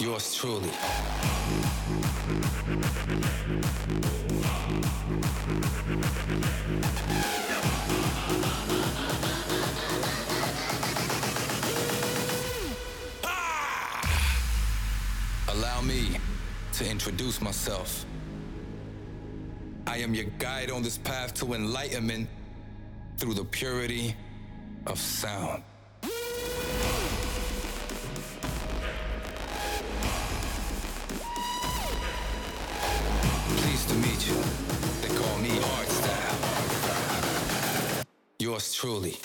Yours truly. Allow me to introduce myself. I am your guide on this path to enlightenment through the purity of sound. Pleased to meet you. They call me Hardstyle. Yours truly.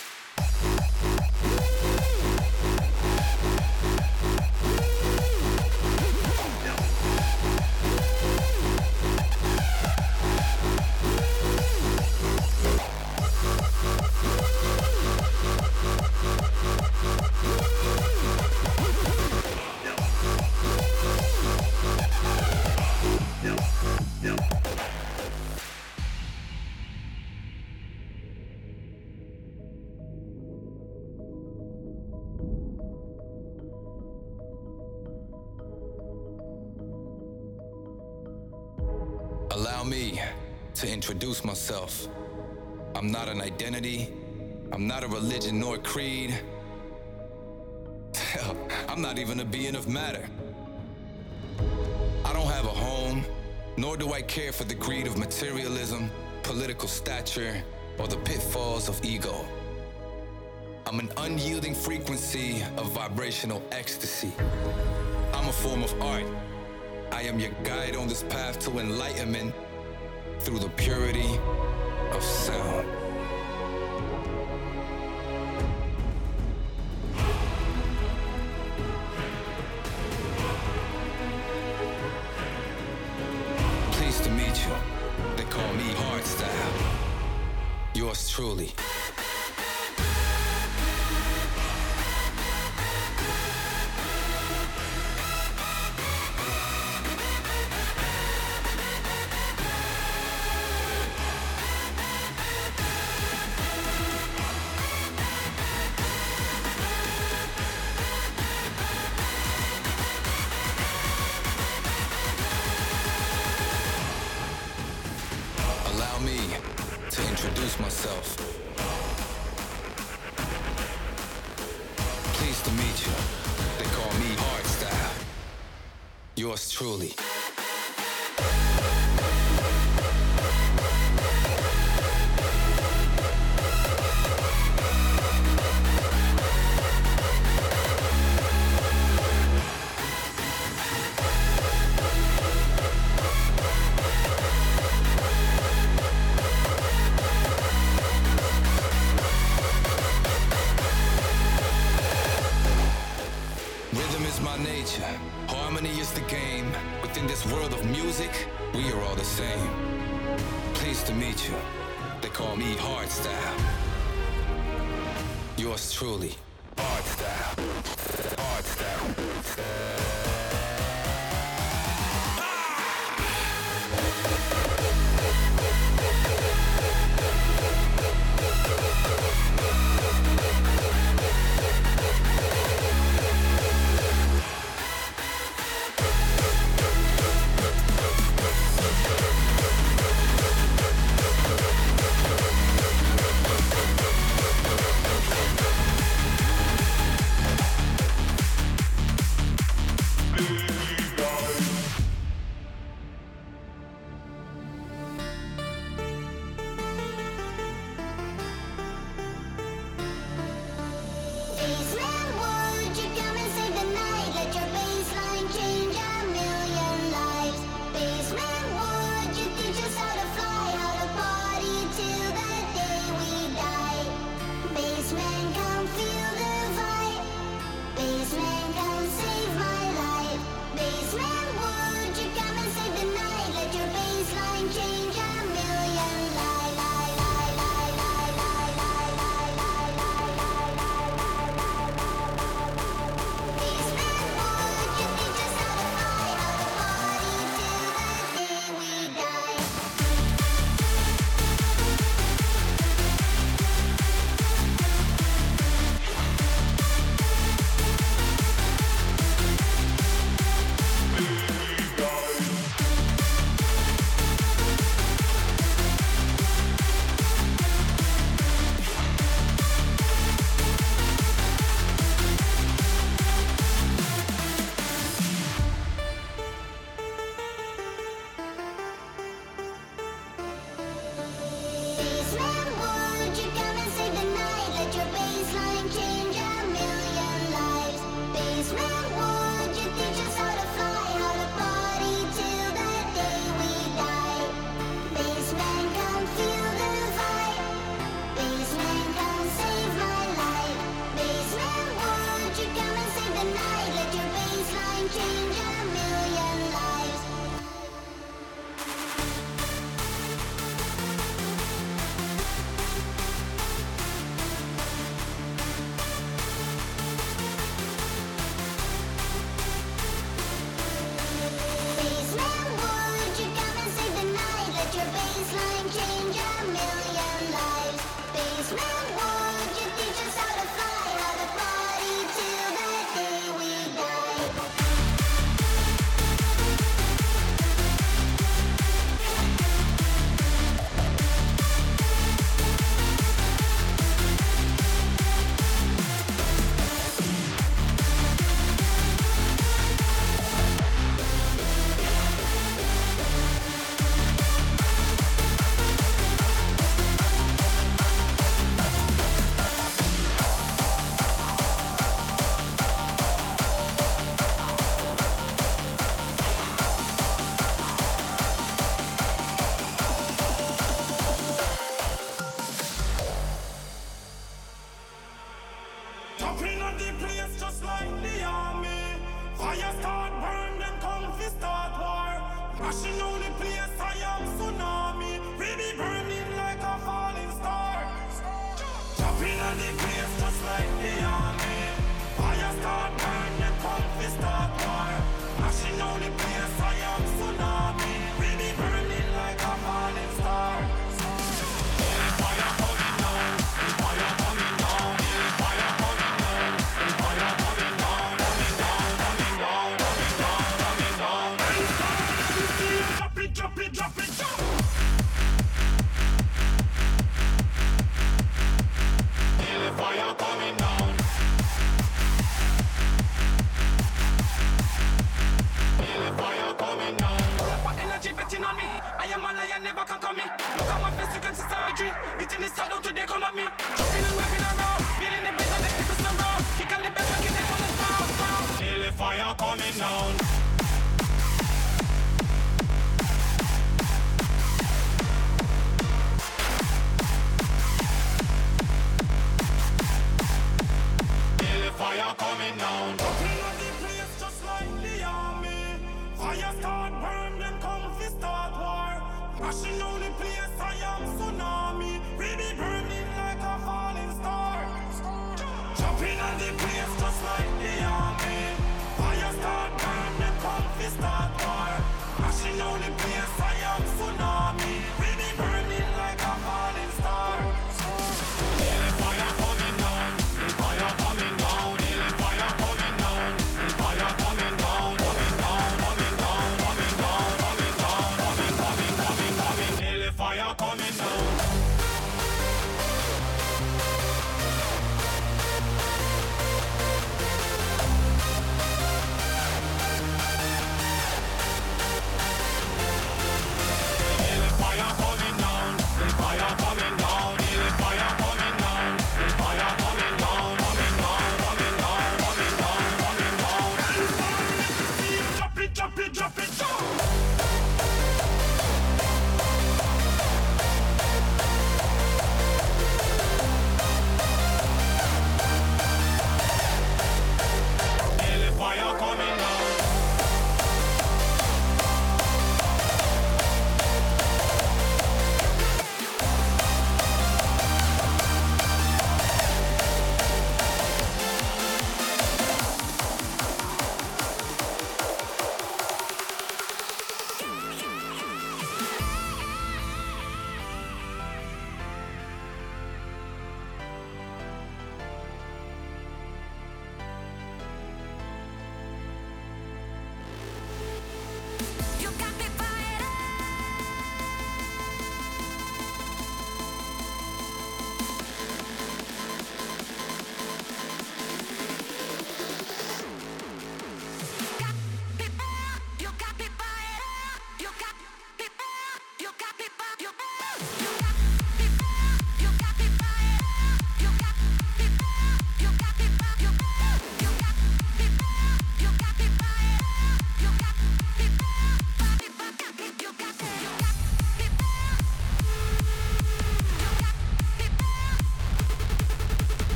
Myself. I'm not an identity, I'm not a religion nor a creed. Hell, I'm not even a being of matter. I don't have a home, nor do I care for the greed of materialism, political stature, or the pitfalls of ego. I'm an unyielding frequency of vibrational ecstasy. I'm a form of art. I am your guide on this path to enlightenment through the purity of sound.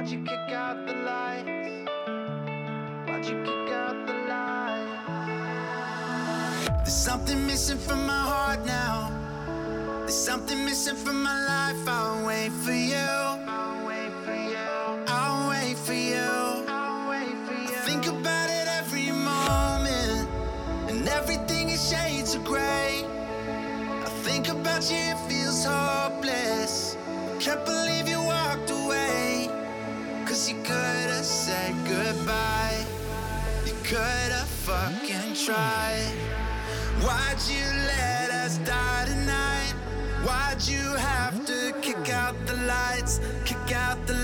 Why'd you kick out the lights? Why'd you kick out the lights? There's something missing from my heart now. There's something missing from my life. I'll wait for you. I'll wait for you. I'll wait for you. Think about it every moment, and everything is shades of gray. I think about you, it feels hopeless. Can't believe you you could have said goodbye. You could have fucking tried. Why'd you let us die tonight? Why'd you have to kick out the lights? Kick out the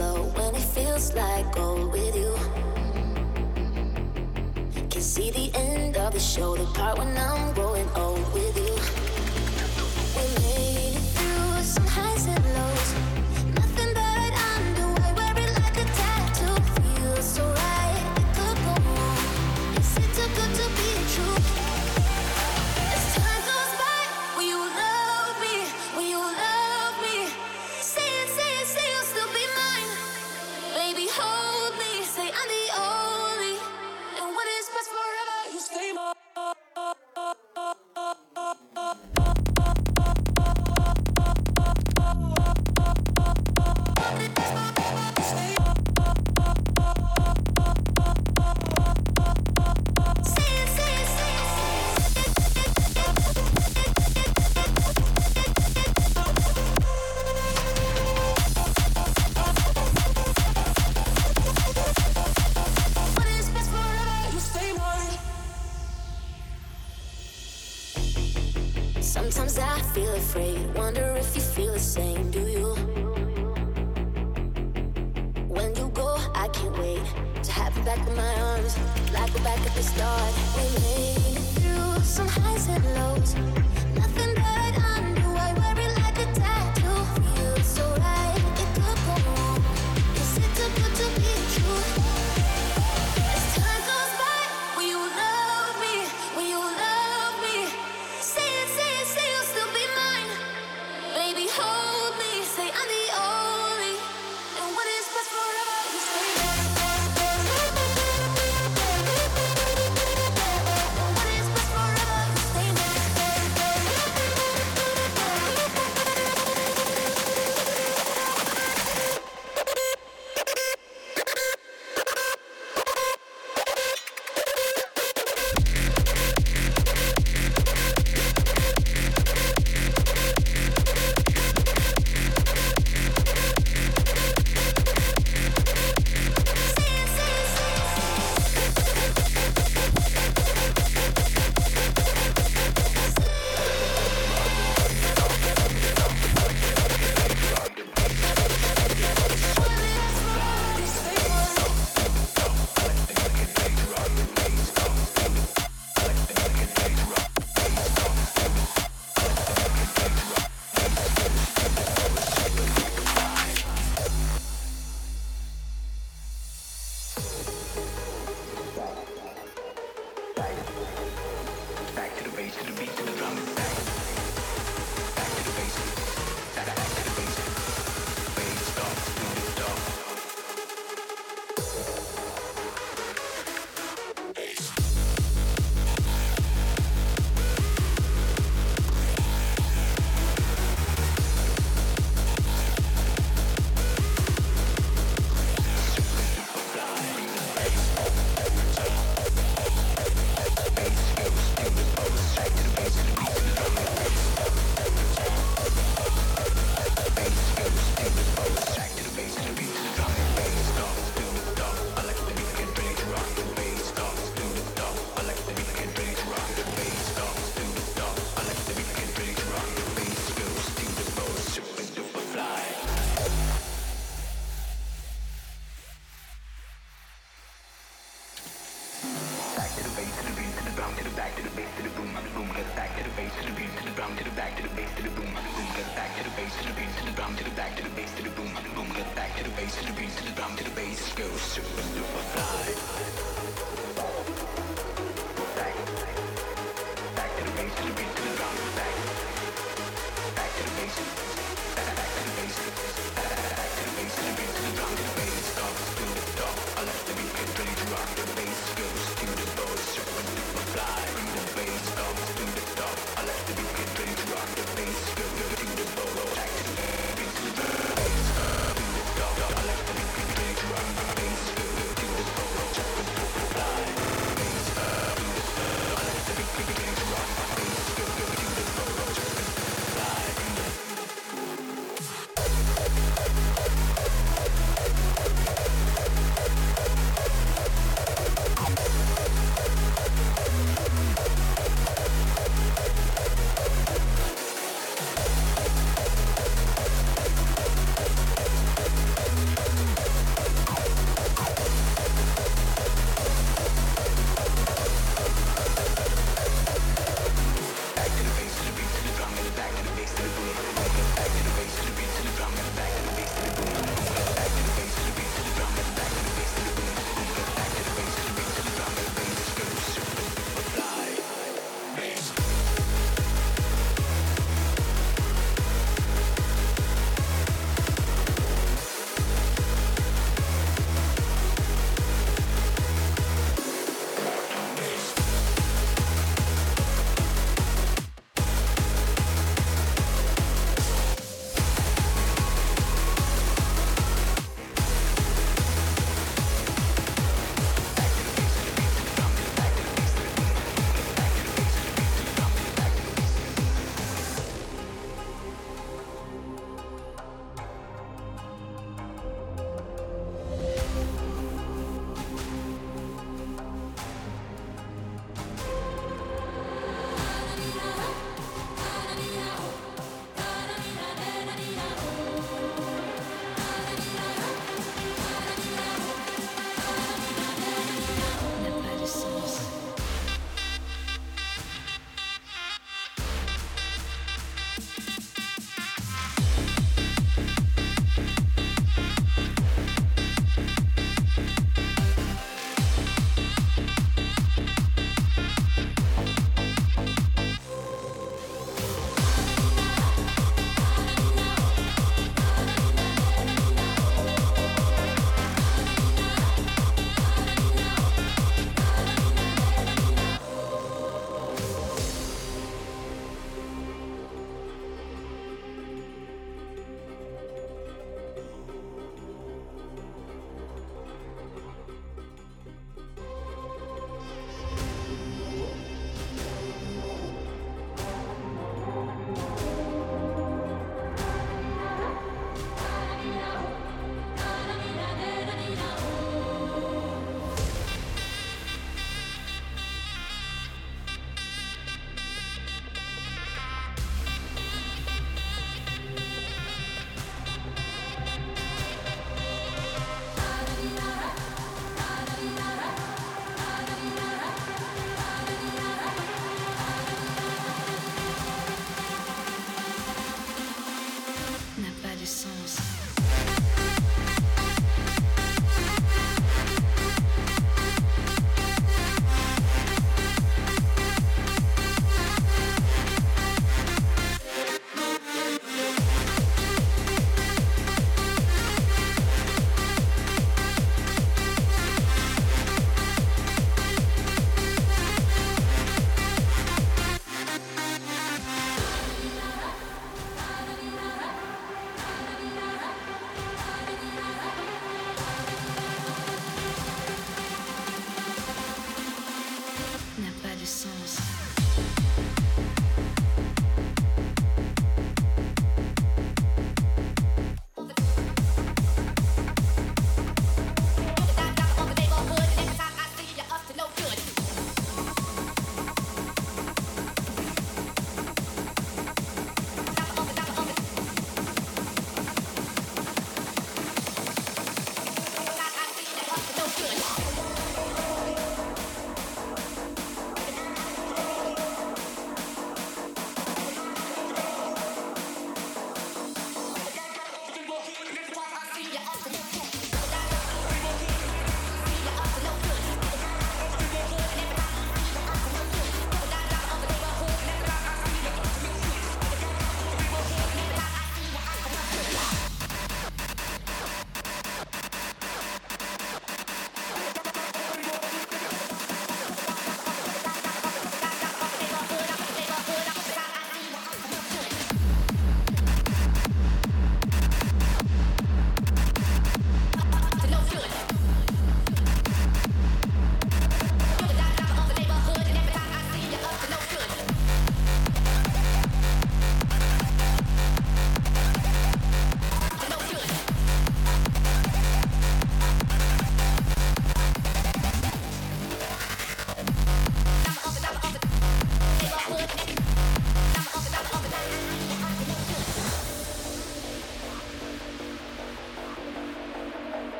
flow when it feels like gold with you. Can see the end of the show, the part when I'm.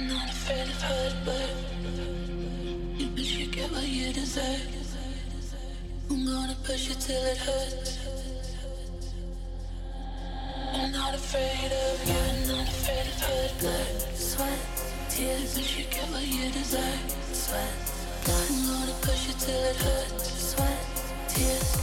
I'm not afraid of hurt, but you you get what you deserve. I'm gonna push you till it hurts. I'm not afraid of you, I'm not afraid of hurt, blood, sweat, tears. Wish you get what you deserve. Sweat. I'm gonna push you till it hurts. Sweat, tears.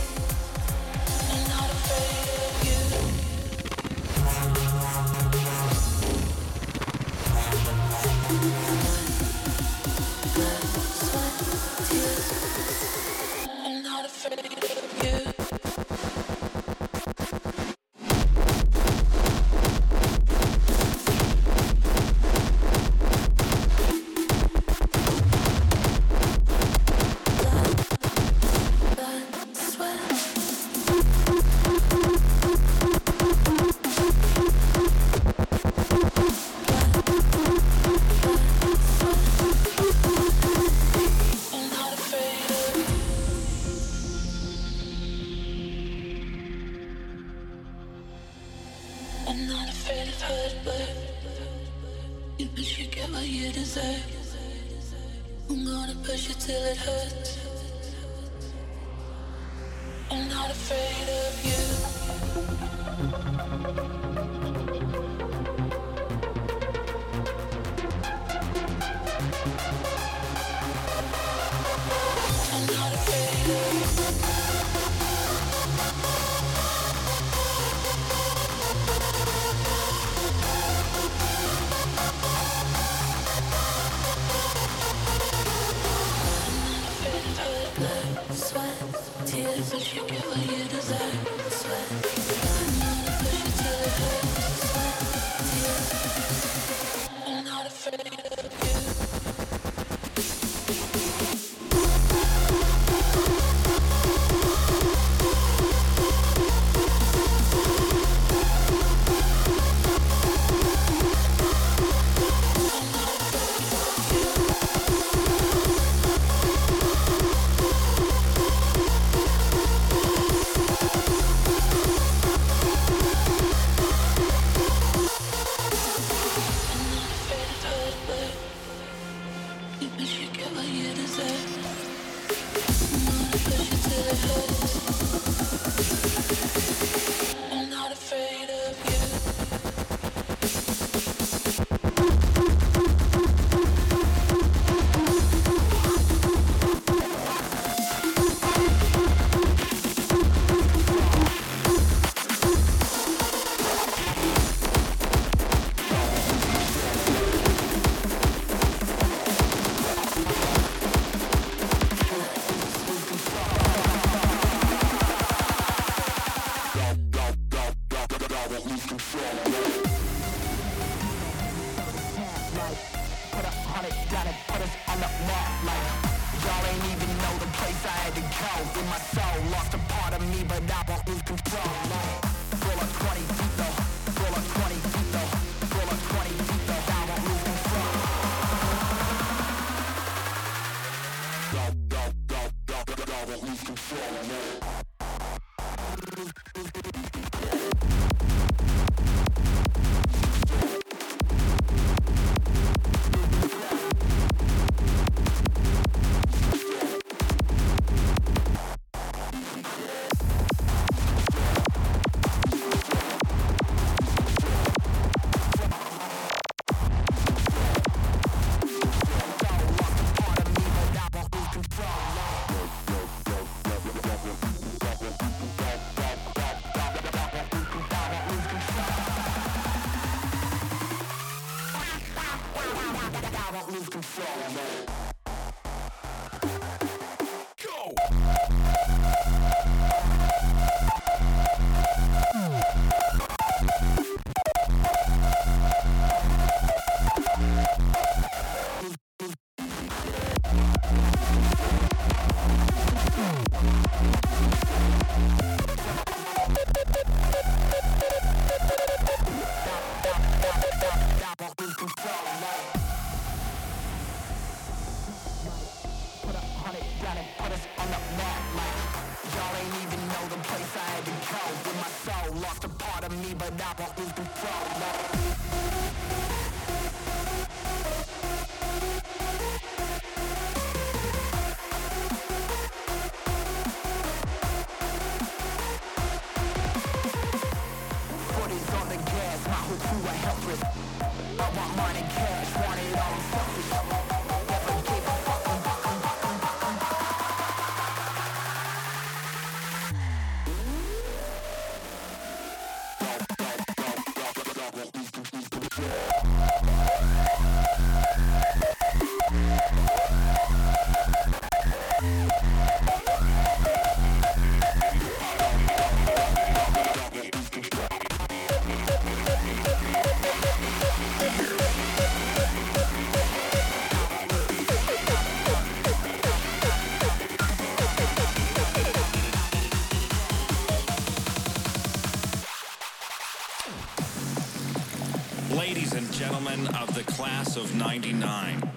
Of the class of 99.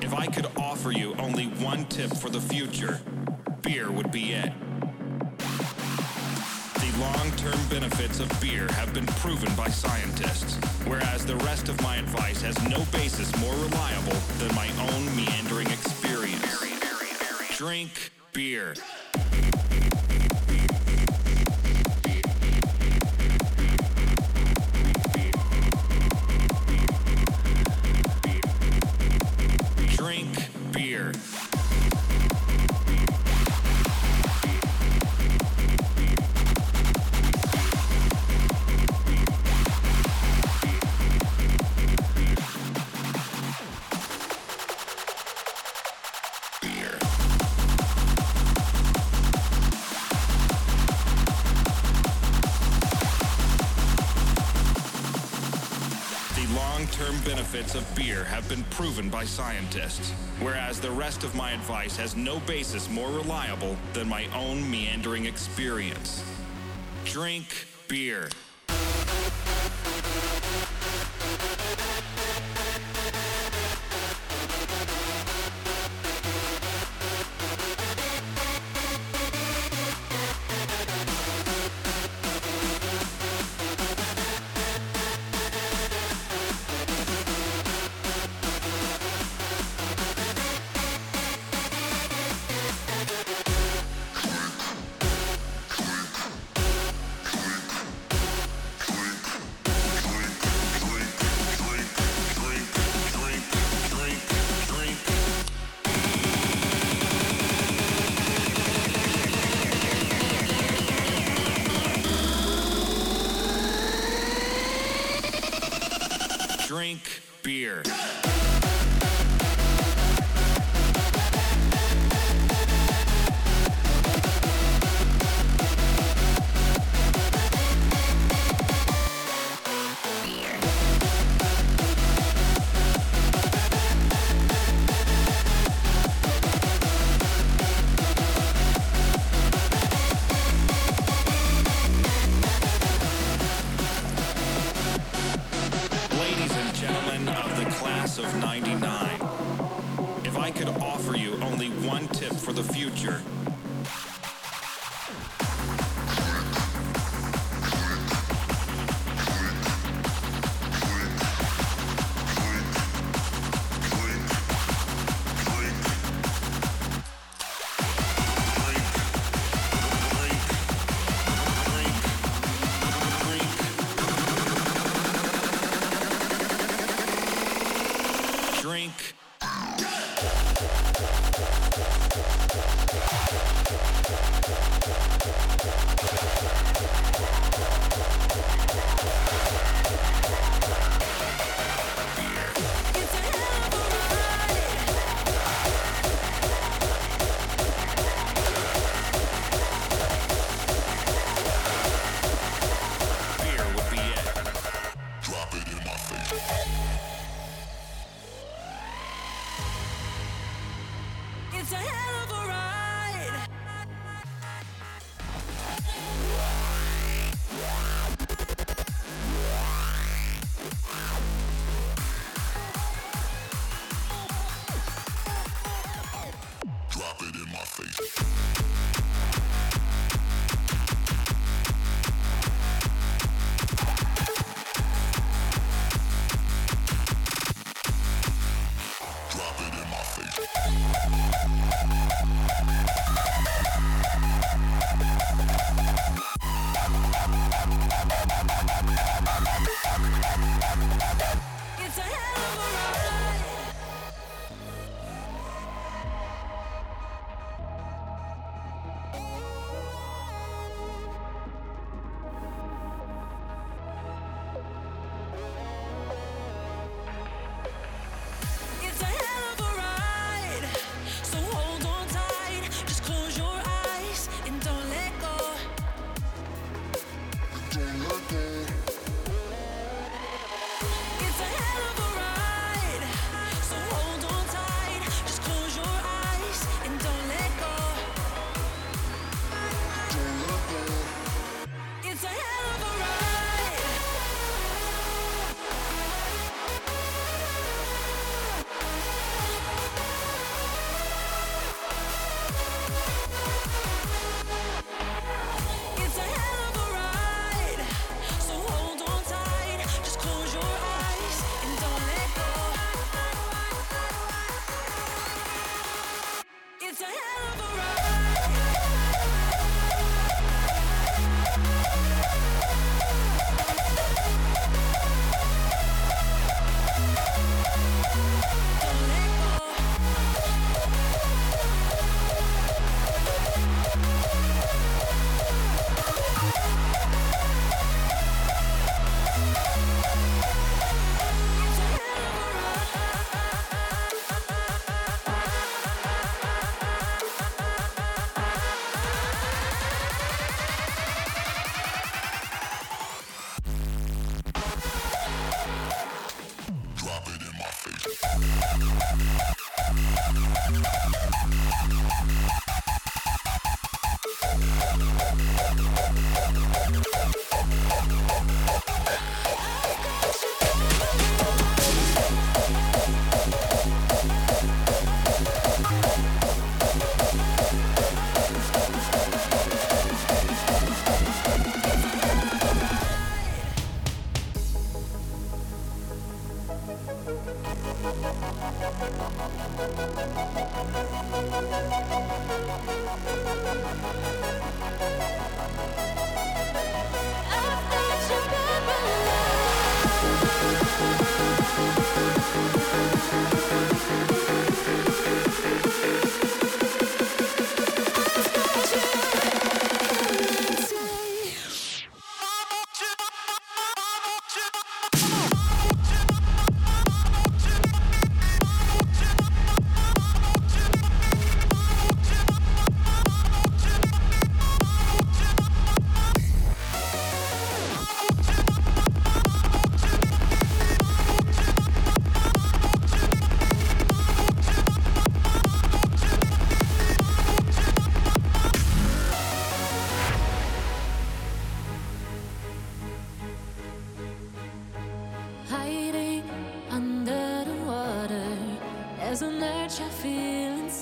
If I could offer you only one tip for the future, beer would be it. The long-term benefits of beer have been proven by scientists, whereas the rest of my advice has no basis more reliable than my own meandering experience. Drink beer. Proven by scientists, whereas the rest of my advice has no basis more reliable than my own meandering experience. Drink beer.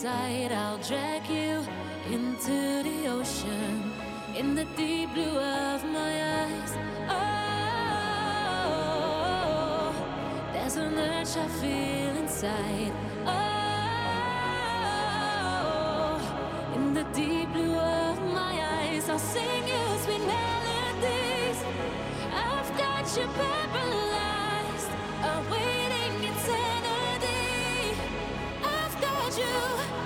Inside, I'll drag you into the ocean in the deep blue of my eyes. Oh, there's an urge I feel inside. Oh, in the deep blue of my eyes, I'll sing you sweet melodies. I've got you paralyzed, awaiting you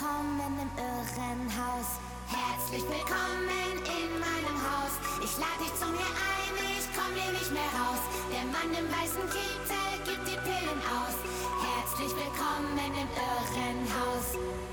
willkommen im Irrenhaus. Herzlich willkommen in meinem Haus. Ich lade dich zu mir ein, ich komm hier nicht mehr raus. Der Mann im weißen Kittel gibt die Pillen aus. Herzlich willkommen im Irrenhaus.